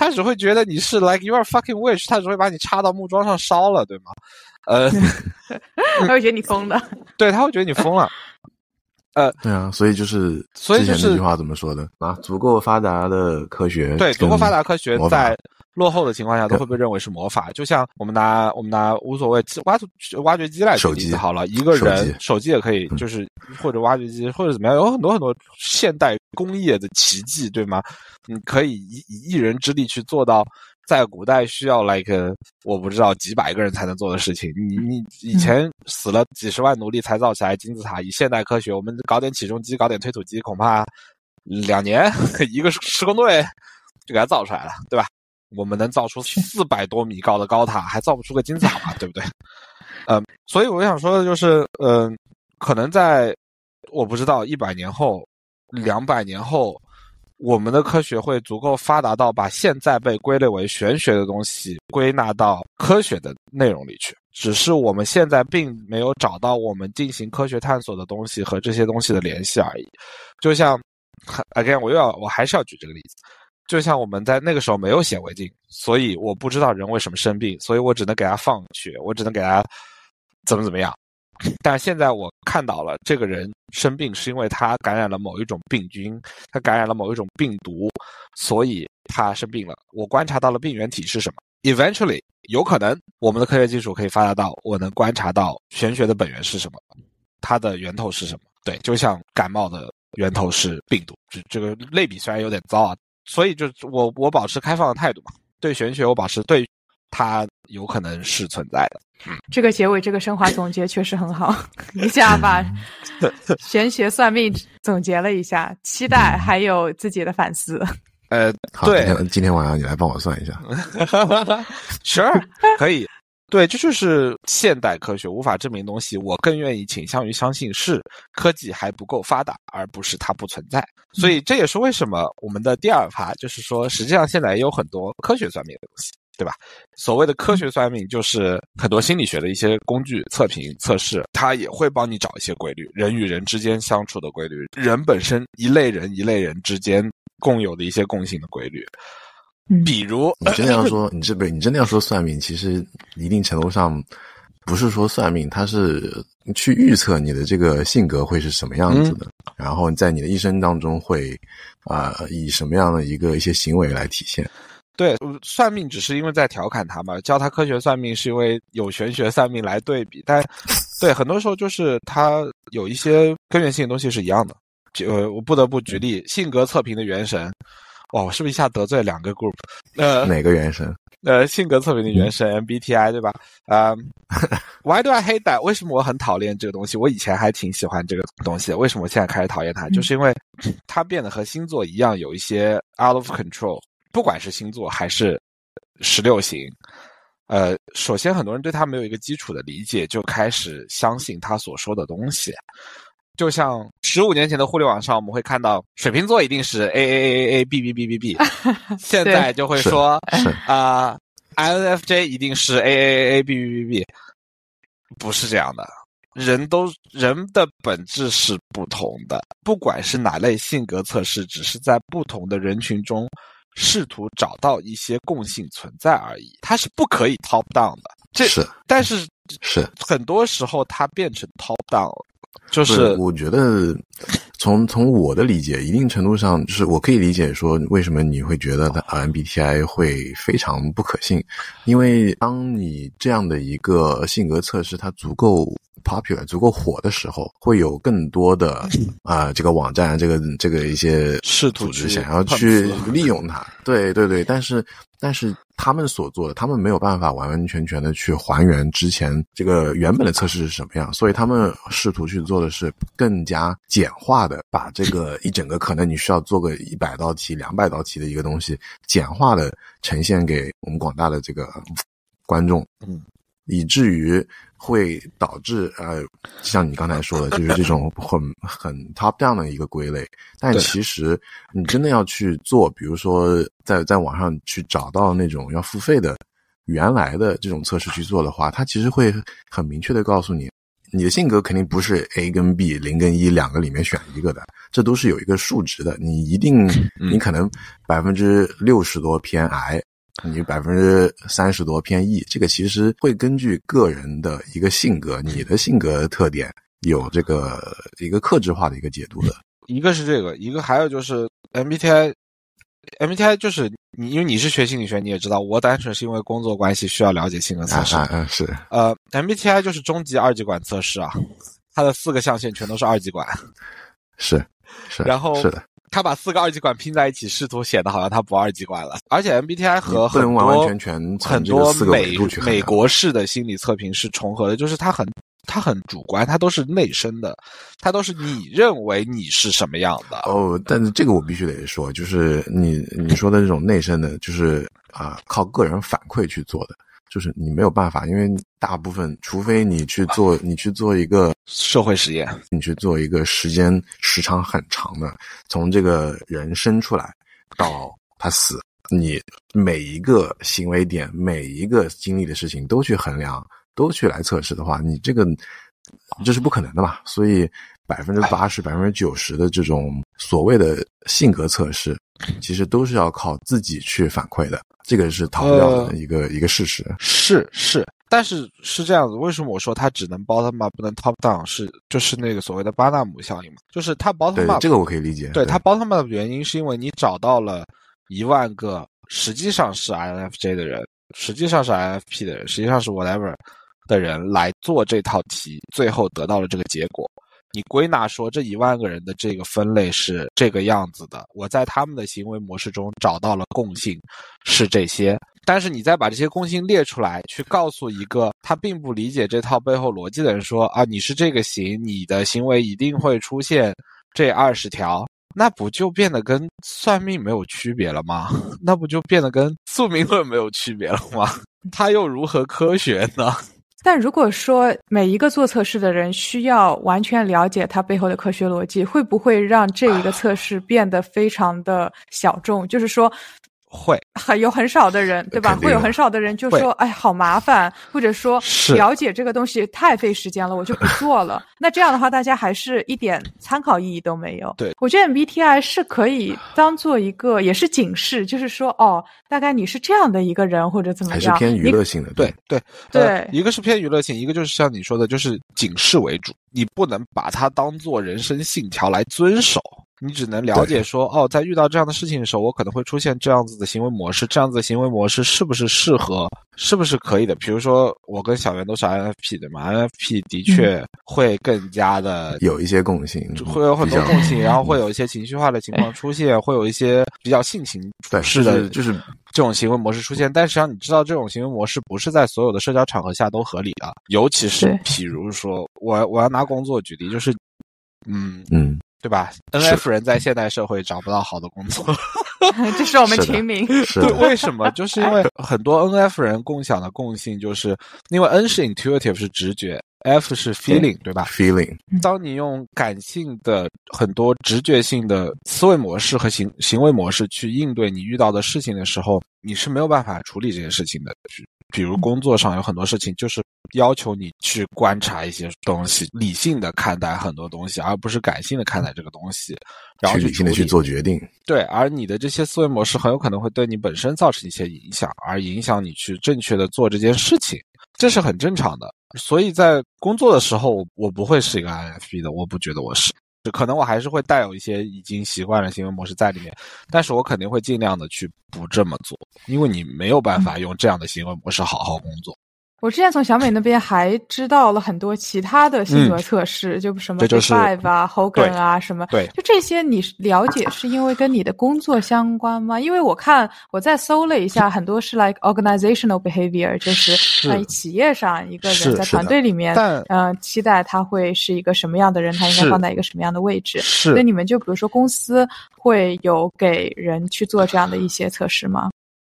他只会觉得你是 like you are fucking witch，他只会把你插到木桩上烧了，对吗？呃，<laughs> 他会觉得你疯的。对，他会觉得你疯了。<laughs> 呃，对啊，所以就是所以就是之前那句话怎么说的啊？足够发达的科学，对，足够发达科学在落后的情况下都会被认为是魔法。就像我们拿我们拿无所谓挖土挖掘机来举手机例子好了，一个手人机手机也可以，嗯就是或者挖掘机或者怎么样，有很多很多现代工业的奇迹，对吗？你可以以以一人之力去做到。在古代需要 like 我不知道几百个人才能做的事情，你你以前死了几十万奴隶才造起来金字塔，以现代科学，我们搞点起重机，搞点推土机，恐怕两年 <laughs> 一个施工队就给它造出来了，对吧？我们能造出四百多米高的高塔，还造不出个金字塔嘛，对不对？嗯，所以我想说的就是，嗯，可能在我不知道一百年后、两百年后，我们的科学会足够发达到把现在被归类为玄学的东西归纳到科学的内容里去。只是我们现在并没有找到我们进行科学探索的东西和这些东西的联系而已。就像，again，我又要我还是要举这个例子，就像我们在那个时候没有显微镜，所以我不知道人为什么生病，所以我只能给他放血，我只能给他怎么怎么样。但现在我看到了，这个人生病是因为他感染了某一种病菌，他感染了某一种病毒，所以他生病了。我观察到了病原体是什么。Eventually，有可能我们的科学技术可以发达到我能观察到玄学的本源是什么，它的源头是什么。对，就像感冒的源头是病毒，这这个类比虽然有点糟啊，所以就我我保持开放的态度嘛，对玄学我保持对它有可能是存在的。这个结尾这个升华总结确实很好，一下把 <laughs> 玄学算命总结了一下，期待还有自己的反思。<laughs> 呃，好，对今天今天晚上你来帮我算一下。<laughs> Sure，可以。对，这就是现代科学无法证明的东西。我更愿意倾向于相信是科技还不够发达，而不是它不存在。所以这也是为什么我们的第二趴就是说，实际上现在也有很多科学算命的东西，对吧？所谓的科学算命，就是很多心理学的一些工具、测评、测试，它也会帮你找一些规律，人与人之间相处的规律，人本身一类人一类人之间共有的一些共性的规律。嗯比如，你真的要说，你这不，你真的要说算命，其实一定程度上不是说算命，它是去预测你的这个性格会是什么样子的，然后在你的一生当中会啊、以什么样的一个一些行为来体现。对，呃算命只是因为在调侃他嘛，教他科学算命是因为有玄学算命来对比，但 <laughs> 对很多时候就是他有一些根源性的东西是一样的。就呃，我不得不举例，性格测评的元神，哇，我是不是一下得罪两个 group？呃，哪个原神？<laughs> 呃，性格测评的原神 MBTI 对吧？啊、w h y do I hate that？为什么我很讨厌这个东西？我以前还挺喜欢这个东西，为什么我现在开始讨厌它？就是因为它变得和星座一样，有一些 out of control。不管是星座还是十六型，呃，首先很多人对它没有一个基础的理解，就开始相信他所说的东西。就像十五年前的互联网上，我们会看到水瓶座一定是 A A A A A B B B B B，<laughs> 现在就会说是啊、INFJ 一定是 A A A A B B B B，不是这样的。人都人的本质是不同的，不管是哪类性格测试，只是在不同的人群中试图找到一些共性存在而已。它是不可以 top down 的，这是但是是，很多时候它变成 top down，了就是我觉得从从我的理解，一定程度上就是我可以理解说为什么你会觉得它 MBTI 会非常不可信，因为当你这样的一个性格测试它足够 popular、足够火的时候，会有更多的 <laughs> 啊、这个网站、这个这个一些试图去组织想要去 <laughs> 利用它。对对对，但是但是他们所做的，他们没有办法完完全全的去还原之前这个原本的测试是什么样，所以他们试图去做的是更加简化的，把这个一整个可能你需要做个一百道题、两百道题的一个东西，简化的呈现给我们广大的这个嗯观众。嗯，以至于会导致呃，像你刚才说的，<laughs> 就是这种很很 top down 的一个归类。但其实你真的要去做，比如说在在网上去找到那种要付费的原来的这种测试去做的话，它其实会很明确的告诉你。你的性格肯定不是 A 跟 B 零跟一两个里面选一个的，这都是有一个数值的。你一定，嗯你可能百分之六十多偏 I，你百分之三十多偏 E，这个其实会根据个人的一个性格，你的性格特点有这个一个克制化的一个解读的。一个是这个，一个还有就是 MBTI，MBTI 就是你，因为你是学心理学，你也知道，我单纯是因为工作关系需要了解性格测试。啊啊是。呃，MBTI 就是终极二极管测试啊，它的四个象限全都是二极管。是是。<laughs> 然后是的。他把四个二极管拼在一起，试图显得好像他不二极管了。而且 MBTI 和很多完完全全很多美美国式的心理测评是重合的，就是它很它很主观，它都是内生的，它都是你认为你是什么样的。哦，但是这个我必须得说，就是你你说的这种内生的，就是啊靠个人反馈去做的。就是你没有办法，因为大部分，除非你去做，你去做一个社会实验，你去做一个时间时长很长的，从这个人生出来到他死，你每一个行为点，每一个经历的事情都去衡量，都去来测试的话，你这个这是不可能的嘛。所以百分之八十、百分之九十的这种所谓的性格测试。其实都是要靠自己去反馈的，这个是逃不掉的一个一个事实。是是，但是是这样子。为什么我说它只能 bottom up 不能 top down？是就是那个所谓的巴纳姆效应嘛？就是它 bottom up，这个我可以理解。对它 bottom up 的原因是因为你找到了一万个实际上是 INFJ 的人，实际上是 INFP 的人，实际上是 whatever 的人来做这套题，最后得到了这个结果。你归纳说这一万个人的这个分类是这个样子的，我在他们的行为模式中找到了共性，是这些。但是你再把这些共性列出来，去告诉一个他并不理解这套背后逻辑的人说啊，你是这个型，你的行为一定会出现这二十条，那不就变得跟算命没有区别了吗？<laughs> 那不就变得跟宿命论没有区别了吗？<laughs> 它又如何科学呢？但如果说每一个做测试的人需要完全了解它背后的科学逻辑，会不会让这一个测试变得非常的小众？就是说。会很 <laughs> 有很少的人，对吧？会有很少的人就说：“哎，好麻烦，或者说了解这个东西太费时间了，我就不做了。”那这样的话，大家还是一点参考意义都没有。对，我觉得 MBTI 是可以当做一个，也是警示，就是说，哦，大概你是这样的一个人，或者怎么样，还是偏娱乐性的。对对对，一个是偏娱乐性，一个就是像你说的，就是警示为主，你不能把它当做人生信条来遵守。你只能了解说，哦，在遇到这样的事情的时候，我可能会出现这样子的行为模式，这样子的行为模式是不是适合，是不是可以的？比如说，我跟小袁都是 INFP 的嘛，INFP 的确会更加的有一些共性，会有很多共性，然后会有一些情绪化的情况出现，会有一些比较性情是的，就是这种行为模式出现。但实际上，你知道这种行为模式不是在所有的社交场合下都合理的，尤其是比如说，我我要拿工作举例，就是，嗯嗯。对吧？N F 人在现代社会找不到好的工作，<laughs> 这是我们群名。对，为什么？就是因为很多 N F 人共享的共性，就是因为 N 是 intuitive 是直觉，F 是 feeling，对吧？feeling。当你用感性的很多直觉性的思维模式和行行为模式去应对你遇到的事情的时候，你是没有办法处理这些事情的。比如工作上有很多事情，就是要求你去观察一些东西，理性的看待很多东西，而不是感性的看待这个东西，然后去理性的去做决定。对，而你的这些思维模式很有可能会对你本身造成一些影响，而影响你去正确的做这件事情，这是很正常的。所以在工作的时候，我不会是一个 INFP 的，我不觉得我是。可能我还是会带有一些已经习惯的行为模式在里面，但是我肯定会尽量的去不这么做，因为你没有办法用这样的行为模式好好工作。我之前从小美那边还知道了很多其他的性格测试，就什么 Five 啊、Hogan 啊什么，对，就这些你了解是因为跟你的工作相关吗？因为我看我在搜了一下，很多是 like organizational behavior，就是在企业上一个人在团队里面，嗯，期待他会是一个什么样的人，他应该放在一个什么样的位置。是，那你们就比如说公司会有给人去做这样的一些测试吗？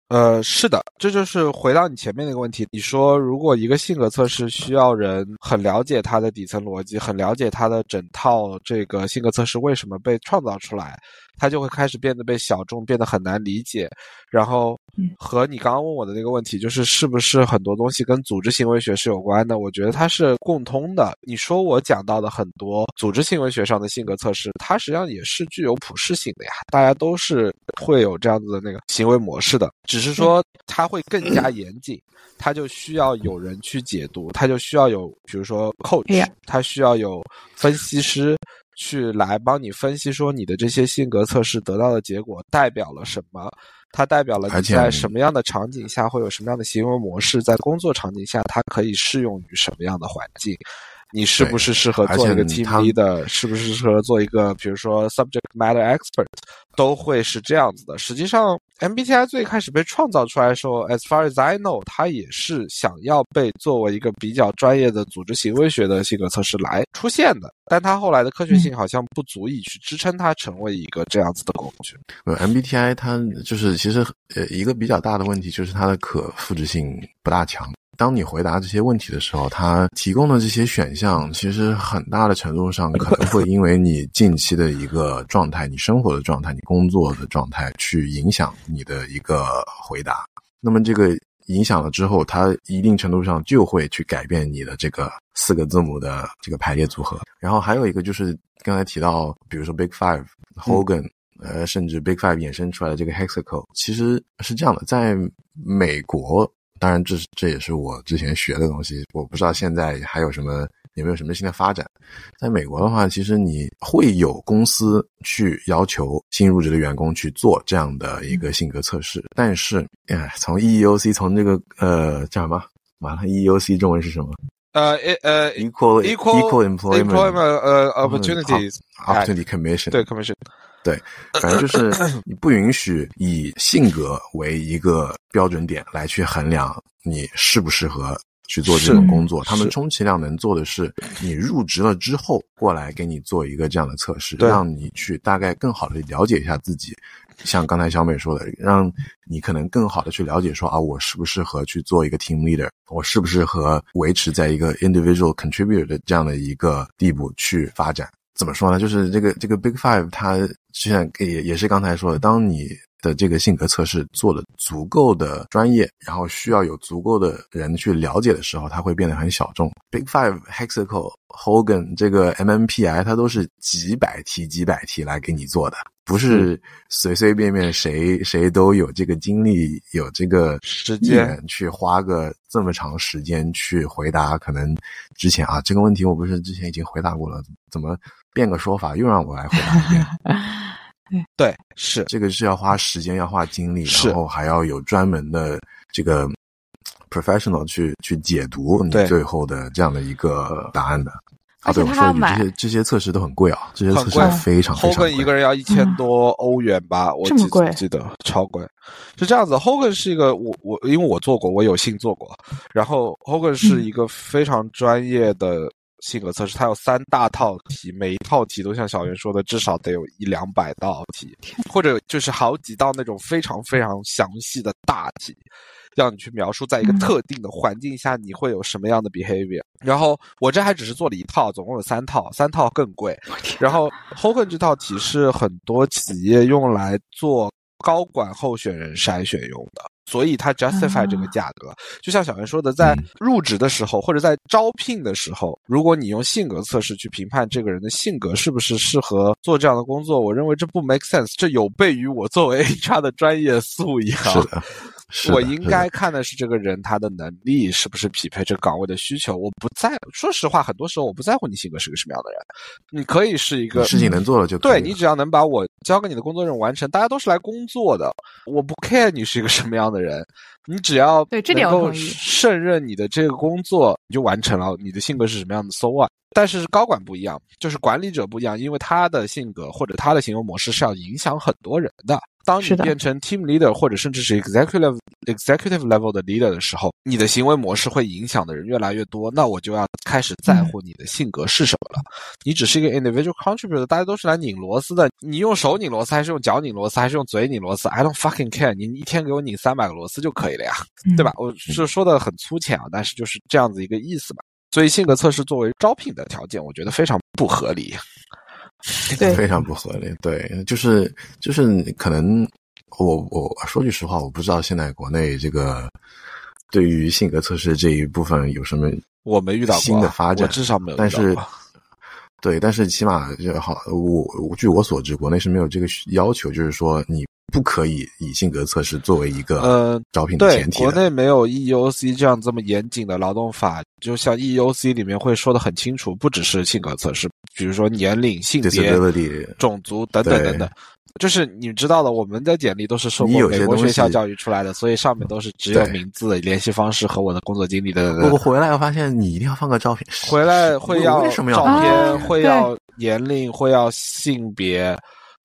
呃，是的，这就是回到你前面那个问题。你说，如果一个性格测试需要人很了解它的底层逻辑，很了解它的整套这个性格测试为什么被创造出来，他就会开始变得被小众，变得很难理解。然后和你刚刚问我的那个问题，就是是不是很多东西跟组织行为学是有关的？我觉得它是共通的。你说我讲到的很多组织行为学上的性格测试，它实际上也是具有普适性的呀，大家都是会有这样子的那个行为模式的，只是说它会更加严谨，它就需要有人去解读，它就需要有比如说 coach，它需要有分析师。去来帮你分析，说你的这些性格测试得到的结果代表了什么？它代表了你在什么样的场景下会有什么样的行为模式？在工作场景下，它可以适用于什么样的环境？你是不是适合做一个 team leader？是不是适合做一个，比如说 subject matter expert？都会是这样子的。实际上，MBTI 最开始被创造出来的时候，as far as I know，它也是想要被作为一个比较专业的组织行为学的性格测试来出现的。但它后来的科学性好像不足以去支撑它成为一个这样子的工具。呃，MBTI 它就是其实呃一个比较大的问题就是它的可复制性不大强。当你回答这些问题的时候，它提供的这些选项，其实很大的程度上可能会因为你近期的一个状态、你生活的状态、你工作的状态去影响你的一个回答。那么这个影响了之后，它一定程度上就会去改变你的这个四个字母的这个排列组合。然后还有一个就是刚才提到，比如说 Big Five、Hogan，呃，甚至 Big Five 衍生出来的这个 Hexaco，其实是这样的，在美国。当然，这是这也是我之前学的东西。我不知道现在还有什么有没有什么新的发展。在美国的话，其实你会有公司去要求新入职的员工去做这样的一个性格测试。但是，哎，从 EEOC 从这个呃叫什么？完了，EEOC 中文是什么？呃呃，Equal Equal Employment 呃 Opportunities Opportunity Commission 对 Commission。对，反正就是你不允许以性格为一个标准点来去衡量你适不适合去做这种工作。他们充其量能做的是，你入职了之后过来给你做一个这样的测试，让你去大概更好的了解一下自己。像刚才小美说的，让你可能更好的去了解说啊，我适不适合去做一个 team leader，我适不适合维持在一个 individual contributor 的这样的一个地步去发展。怎么说呢？就是这个这个 Big Five，它实际上也也是刚才说的，当你的这个性格测试做的足够的专业，然后需要有足够的人去了解的时候，它会变得很小众。Big Five、Hexaco、Hogan 这个 MMPI，它都是几百题几百题来给你做的，不是随随便便谁谁都有这个精力、有这个时间去花个这么长时间去回答。可能之前啊，这个问题我不是之前已经回答过了，怎么？变个说法，又让我来回答一遍。<laughs> 对，是这个是要花时间，要花精力，然后还要有专门的这个 professional 去去解读你最后的这样的一个答案的。啊，对，我说一句，这些这些测试都很贵啊，这些测试非常非常贵。Hogan 一个人要一千多欧元吧？我记记得超贵。是这样子，Hogan 是一个我我因为我做过，我有幸做过。然后 Hogan 是一个非常专业的。性格测试，它有三大套题，每一套题都像小袁说的，至少得有一两百道题，或者就是好几道那种非常非常详细的大题，让你去描述在一个特定的环境下你会有什么样的 behavior。然后我这还只是做了一套，总共有三套，三套更贵。然后 Hogan 这套题是很多企业用来做高管候选人筛选用的。所以它 justify 这个价格，就像小袁说的，在入职的时候或者在招聘的时候，如果你用性格测试去评判这个人的性格是不是适合做这样的工作，我认为这不 make sense，这有悖于我作为 <laughs> HR 的专业素养。是的。我应该看的是这个人他的能力是不是匹配这个岗位的需求。我不在，说实话，很多时候我不在乎你性格是个什么样的人。你可以是一个事情能做了就对你只要能把我交给你的工作任务完成，大家都是来工作的。我不 care 你是一个什么样的人，你只要对这点我胜任你的这个工作，你就完成了。你的性格是什么样的，so what？但是高管不一样，就是管理者不一样，因为他的性格或者他的行为模式是要影响很多人的。当你变成 team leader 或者甚至是 executive executive level 的 leader 的时候，你的行为模式会影响的人越来越多，那我就要开始在乎你的性格是什么了。你只是一个 individual contributor，大家都是来拧螺丝的，你用手拧螺丝还是用脚拧螺丝还是用嘴拧螺丝？I don't fucking care，你一天给我拧三百个螺丝就可以了呀，对吧？我是说的很粗浅啊，但是就是这样子一个意思吧。所以性格测试作为招聘的条件，我觉得非常不合理。对非常不合理。对，就是就是可能我我说句实话，我不知道现在国内这个对于性格测试这一部分有什么我没遇到过新的发展，我至少没有遇到但是。<laughs> 对，但是起码就好，我我据我所知，国内是没有这个要求，就是说你不可以以性格测试作为一个呃招聘前，提的。国内没有 EEOC 这样这么严谨的劳动法，就像 EEOC 里面会说的很清楚，不只是性格测试，比如说年龄、性别、种族等等等等。就是你知道的，我们的简历都是受过美国学校教育出来的，所以上面都是只有名字、联系方式和我的工作经历的。我回来我发现你一定要放个 <laughs> 照片，回来会要照啊片，会要年龄，会要性别，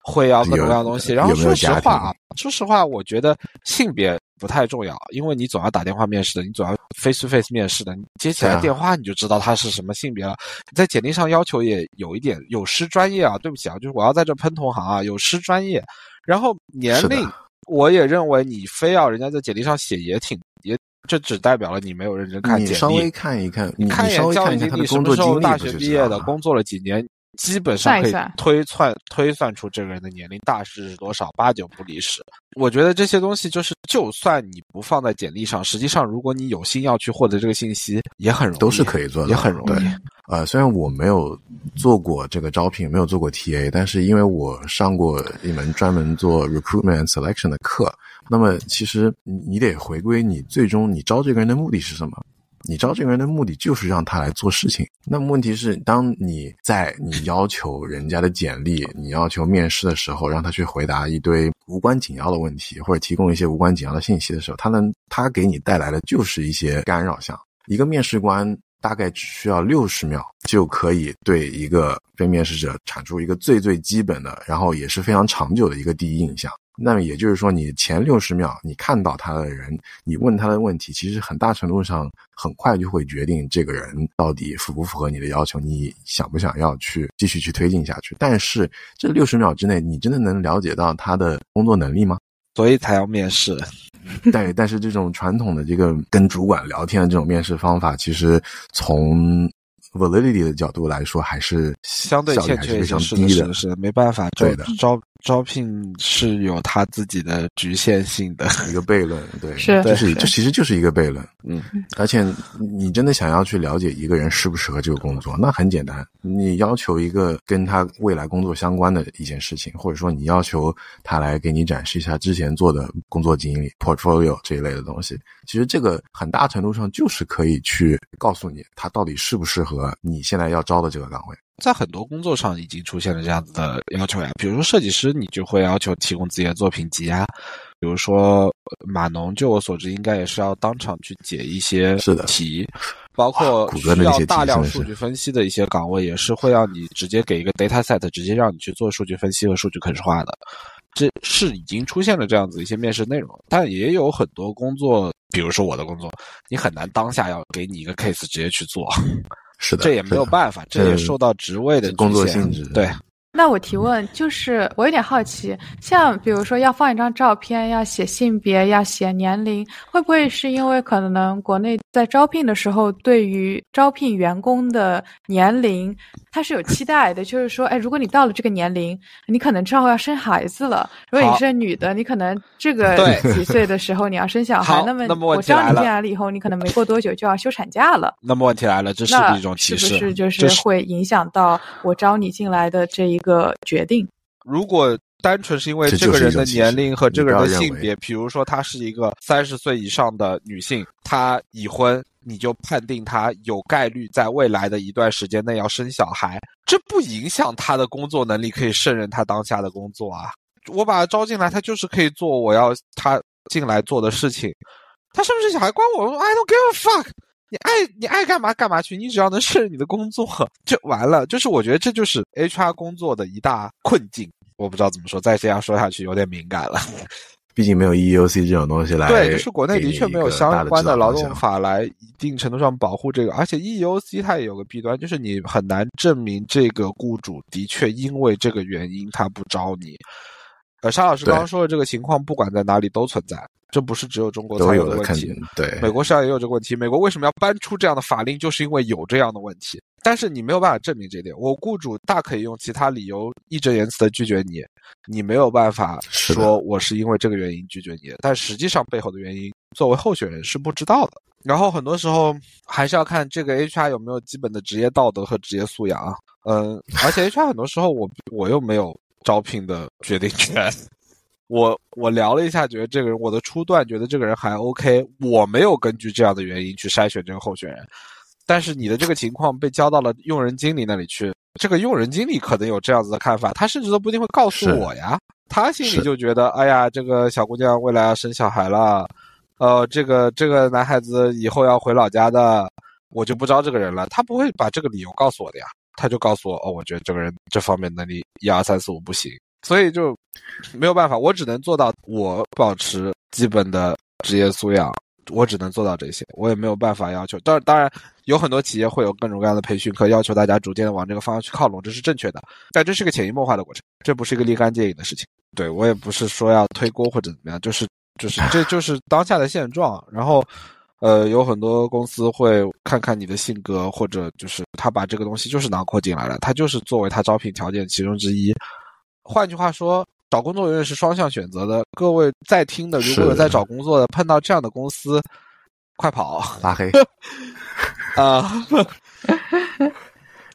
会要各种各样的东西。然后说实话啊，说实话，我觉得性别不太重要，因为你总要打电话面试的，你总要 face to face 面试的，你接起来电话你就知道他是什么性别了。你在简历上要求也有一点有失专业啊，对不起啊，就是我要在这喷同行啊，有失专业。然后年龄，我也认为你非要人家在简历上写也挺也。这只代表了你没有认真看简历。你稍微看一看，你看一眼教育经历，什么时候大学毕业的，工作了几年，基本上可以推算推算出这个人的年龄大致是多少，八九不离十。我觉得这些东西就是，就算你不放在简历上，实际上如果你有心要去获得这个信息，也很容易，都是可以做的，也很容易。呃，虽然我没有做过这个招聘，没有做过 TA，但是因为我上过一门专门做 recruitment and selection 的课，那么其实你你得回归你最终你招这个人的目的是什么？你招这个人的目的就是让他来做事情。那么问题是，当你在你要求人家的简历，你要求面试的时候，让他去回答一堆无关紧要的问题，或者提供一些无关紧要的信息的时候，他能他给你带来的就是一些干扰项。一个面试官大概只需要六十秒就可以对一个被面试者产出一个最最基本的，然后也是非常长久的一个第一印象。那么也就是说，你前六十秒你看到他的人，你问他的问题，其实很大程度上很快就会决定这个人到底符不符合你的要求，你想不想要去继续去推进下去。但是这六十秒之内，你真的能了解到他的工作能力吗？所以才要面试。<laughs> 对但是这种传统的这个跟主管聊天的这种面试方法，其实从 validity 的角度来说，还是相对欠缺一些，还是非常是的，低的是的，。没办法，招对的招招聘是有它自己的局限性的。一个悖论，对，是就是是这其实就是一个悖论，嗯，而且你真的想要去了解一个人适不适合这个工作，那很简单，你要求一个跟他未来工作相关的一件事情，或者说你要求他来给你展示一下之前做的工作经历、portfolio 这一类的东西，其实这个很大程度上就是可以去告诉你他到底适不适合你现在要招的这个岗位。在很多工作上已经出现了这样子的要求呀，比如说设计师，你就会要求提供自己的作品集啊。比如说呃码农，就我所知，应该也是要当场去解一些题，包括需要大量数据分析的一些岗位，也是会让你直接给一个 data set，直接让你去做数据分析和数据可视化的。这是已经出现了这样子一些面试内容，但也有很多工作，比如说我的工作，你很难当下要给你一个 case 直接去做。是的，这也没有办法，这也受到职位的工作性质对，那我提问就是，我有点好奇，像比如说要放一张照片，要写性别，要写年龄，会不会是因为可能国内在招聘的时候，对于招聘员工的年龄，它是有期待的？就是说，哎，如果你到了这个年龄，你可能之后要生孩子了；如果你是女的，你可能这个几岁的时候你要生小孩，那么那么问我招你进来了以后，你可能没过多久就要休产假了。那么问题来了，这是一种歧视？是不是就是会影响到我招你进来的这一个决定？如果单纯是因为这这个人的年龄和这个人的性别，比如说她是一个三十岁以上的女性，她已婚，你就判定她有概率在未来的一段时间内要生小孩，这不影响她的工作能力，可以胜任她当下的工作啊。我把她招进来，她就是可以做我要她进来做的事情。她生不生小孩关我，I don't give a fuck。你爱你爱干嘛干嘛去，你只要能胜任你的工作 <laughs> 就完了。就是我觉得这就是 HR 工作的一大困境。我不知道怎么说，再这样说下去有点敏感了。<laughs> 毕竟没有 EEOC 这种东西来，对，就是国内的确没有相关的劳动法来一定程度上保护这个，而且 EEOC 它也有个弊端，就是你很难证明这个雇主的确因为这个原因他不招你。呃，沙老师刚刚说的这个情况，不管在哪里都存在，这不是只有中国才有的问题。对美国实际上也有这个问题。美国为什么要搬出这样的法令，就是因为有这样的问题。但是你没有办法证明这一点。我雇主大可以用其他理由义正言辞的拒绝你，你没有办法说我是因为这个原因拒绝你的。但实际上背后的原因，作为候选人是不知道的。然后很多时候还是要看这个 HR 有没有基本的职业道德和职业素养啊。嗯，而且 HR 很多时候我我又没有招聘的决定权。<laughs> 我我聊了一下，觉得这个人我的初段觉得这个人还 OK，我没有根据这样的原因去筛选这个候选人，但是你的这个情况被交到了用人经理那里去，这个用人经理可能有这样子的看法，他甚至都不一定会告诉我呀，他心里就觉得，哎呀，这个小姑娘未来要生小孩了，呃，这个这个男孩子以后要回老家的，我就不招这个人了，他不会把这个理由告诉我的呀，他就告诉我，哦，我觉得这个人这方面能力一二三四五不行，所以就没有办法，我只能做到我保持基本的职业素养，我只能做到这些，我也没有办法要求。当然，当然有很多企业会有各种各样的培训课，要求大家逐渐的往这个方向去靠拢，这是正确的。但这是个潜移默化的过程，这不是一个立竿见影的事情。对我也不是说要推锅或者怎么样，就是就是这就是当下的现状。然后。呃，有很多公司会看看你的性格，或者就是他把这个东西就是囊括进来了，他就是作为他招聘条件其中之一。换句话说，找工作永远是双向选择的。各位在听的，如果有在找工作的，碰到这样的公司，快跑拉黑，<laughs> 啊！<laughs>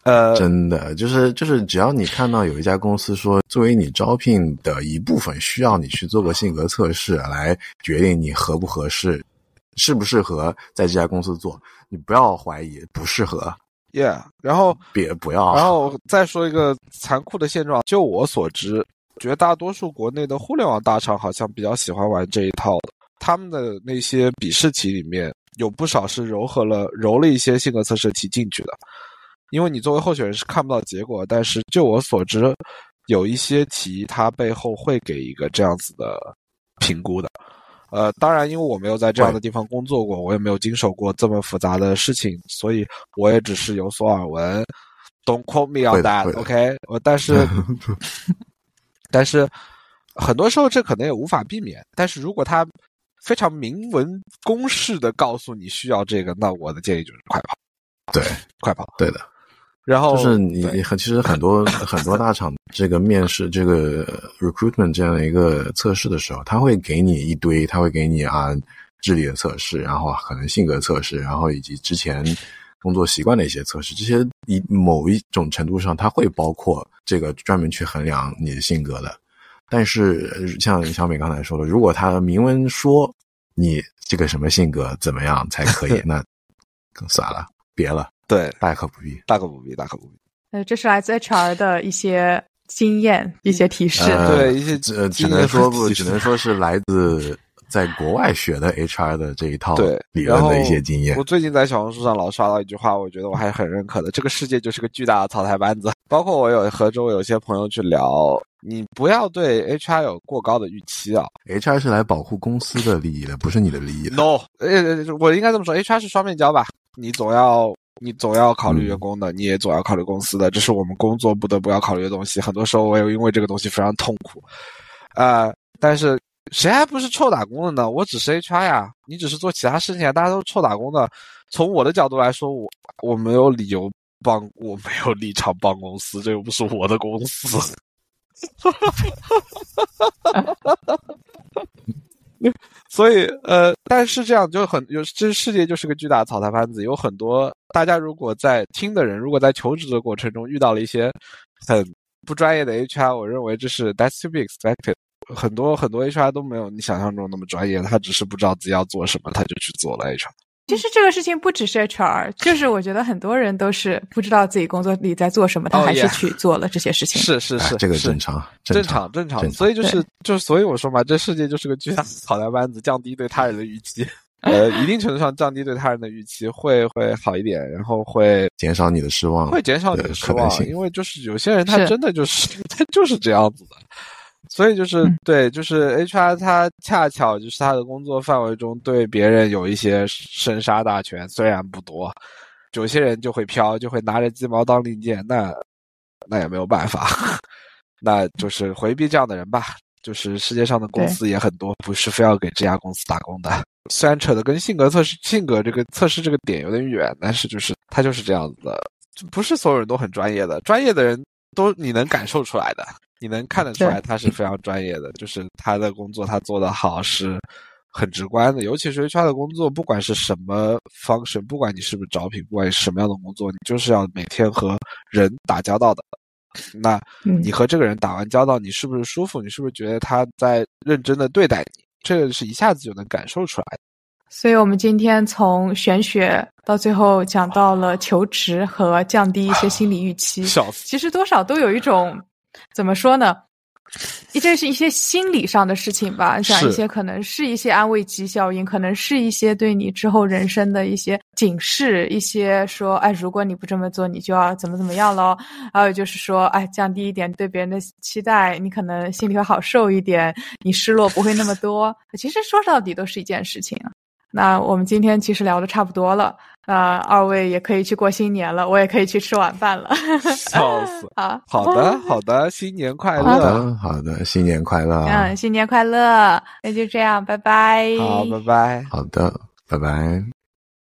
呃，真的就是就是，只要你看到有一家公司说，作为你招聘的一部分，需要你去做个性格测试，来决定你合不合适，适不适合在这家公司做，你不要怀疑不适合，yeah，然后别不要，然后再说一个残酷的现状，就我所知，绝大多数国内的互联网大厂好像比较喜欢玩这一套的。他们的那些笔试题里面有不少是糅合了揉了一些性格测试题进去的，因为你作为候选人是看不到结果，但是就我所知，有一些题它背后会给一个这样子的评估的。呃，当然，因为我没有在这样的地方工作过，我也没有经手过这么复杂的事情，所以我也只是有所耳闻。Don't quote me on 的 that, 会的 OK？我但是 <laughs> 但是很多时候这可能也无法避免。但是如果他非常明文公式的告诉你需要这个，那我的建议就是快跑，对快跑。对的，然后就是你你很其实很多很多大厂这个面试这个 recruitment 这样的一个测试的时候，他会给你一堆，他会给你啊智力的测试，然后可能性格测试，然后以及之前工作习惯的一些测试，这些以某一种程度上，它会包括这个专门去衡量你的性格的。但是呃像小美刚才说的，如果他明文说你这个什么性格怎么样才可以，<laughs> 那更算了，别了，对，大可不必。大可不必，大可不必。呃，这是来自 HR 的一些经验、一些提示。呃对一些只只能说只能说是来自在国外学的 HR 的这一套对理论的一些经验我。最近在小红书上老刷到一句话，我觉得我还是很认可的：这个世界就是个巨大的草台班子。<laughs> 包括我有和周围有些朋友去聊，你不要对 HR 有过高的预期啊。HR 是来保护公司的利益的，不是你的利益的。No，呃，我应该这么说，HR 是双面胶吧？你总要你总要考虑员工的，你也总要考虑公司的，这是我们工作不得不要考虑的东西。很多时候我也因为这个东西非常痛苦，啊，但是谁还不是臭打工的呢？我只是 HR 呀，你只是做其他事情啊，大家都是臭打工的。从我的角度来说，我我没有理由帮，我没有立场帮公司，这又不是我的公司。<laughs> <laughs> 所以，呃，但是这样就很有，这世界就是个巨大的草台班子，有很多大家如果在听的人，如果在求职的过程中遇到了一些很不专业的 HR，我认为这是 that's to be expected。很多很多 HR 都没有你想象中那么专业，他只是不知道自己要做什么，他就去做了 HR。其实这个事情不只是 HR，<laughs> 就是我觉得很多人都是不知道自己工作里在做什么，他哦还是去做了这些事情。是是是，哎这个是正常，正常，正常，所以就是就是，所以我说嘛，这世界就是个巨大的草台班子，降低对他人的预期，呃，一定程度上降低对他人的预期会会好一点，然后会减少你的失望，会减少你的失望，因为就是有些人他真的就是 <laughs> 他就是这样子的，所以就是、嗯对，就是 HR 他恰巧就是他的工作范围中对别人有一些生杀大权，虽然不多，有些人就会飘，就会拿着鸡毛当令箭，那那也没有办法，<laughs> 那就是回避这样的人吧。就是世界上的公司也很多，不是非要给这家公司打工的。虽然扯的跟性格测试、性格这个测试这个点有点远，但是就是他就是这样子的，不是所有人都很专业的，专业的人都你能感受出来的，你能看得出来他是非常专业的，就是他的工作他做得好是很直观的，尤其是 HR 的工作，不管是什么方式，不管你是不是招聘，不管是什么样的工作，你就是要每天和人打交道的。那你和这个人打完交道，你是不是舒服？你是不是觉得他在认真的对待你？这个是一下子就能感受出来的。所以我们今天从玄学到最后讲到了求职和降低一些心理预期，<laughs> 其实多少都有一种怎么说呢？这是一些心理上的事情吧，想一些可能是一些安慰剂效应，可能是一些对你之后人生的一些警示，一些说，哎，如果你不这么做，你就要怎么怎么样喽。还有就是说，哎，降低一点对别人的期待，你可能心里会好受一点，你失落不会那么多。其实说到底都是一件事情。那我们今天其实聊的差不多了，那二位也可以去过新年了，我也可以去吃晚饭了。<laughs> 笑死！好好的好的，新年快乐！好的好的，新年快乐！嗯，新年快乐！那就这样，拜拜。好，拜拜。好的，拜拜。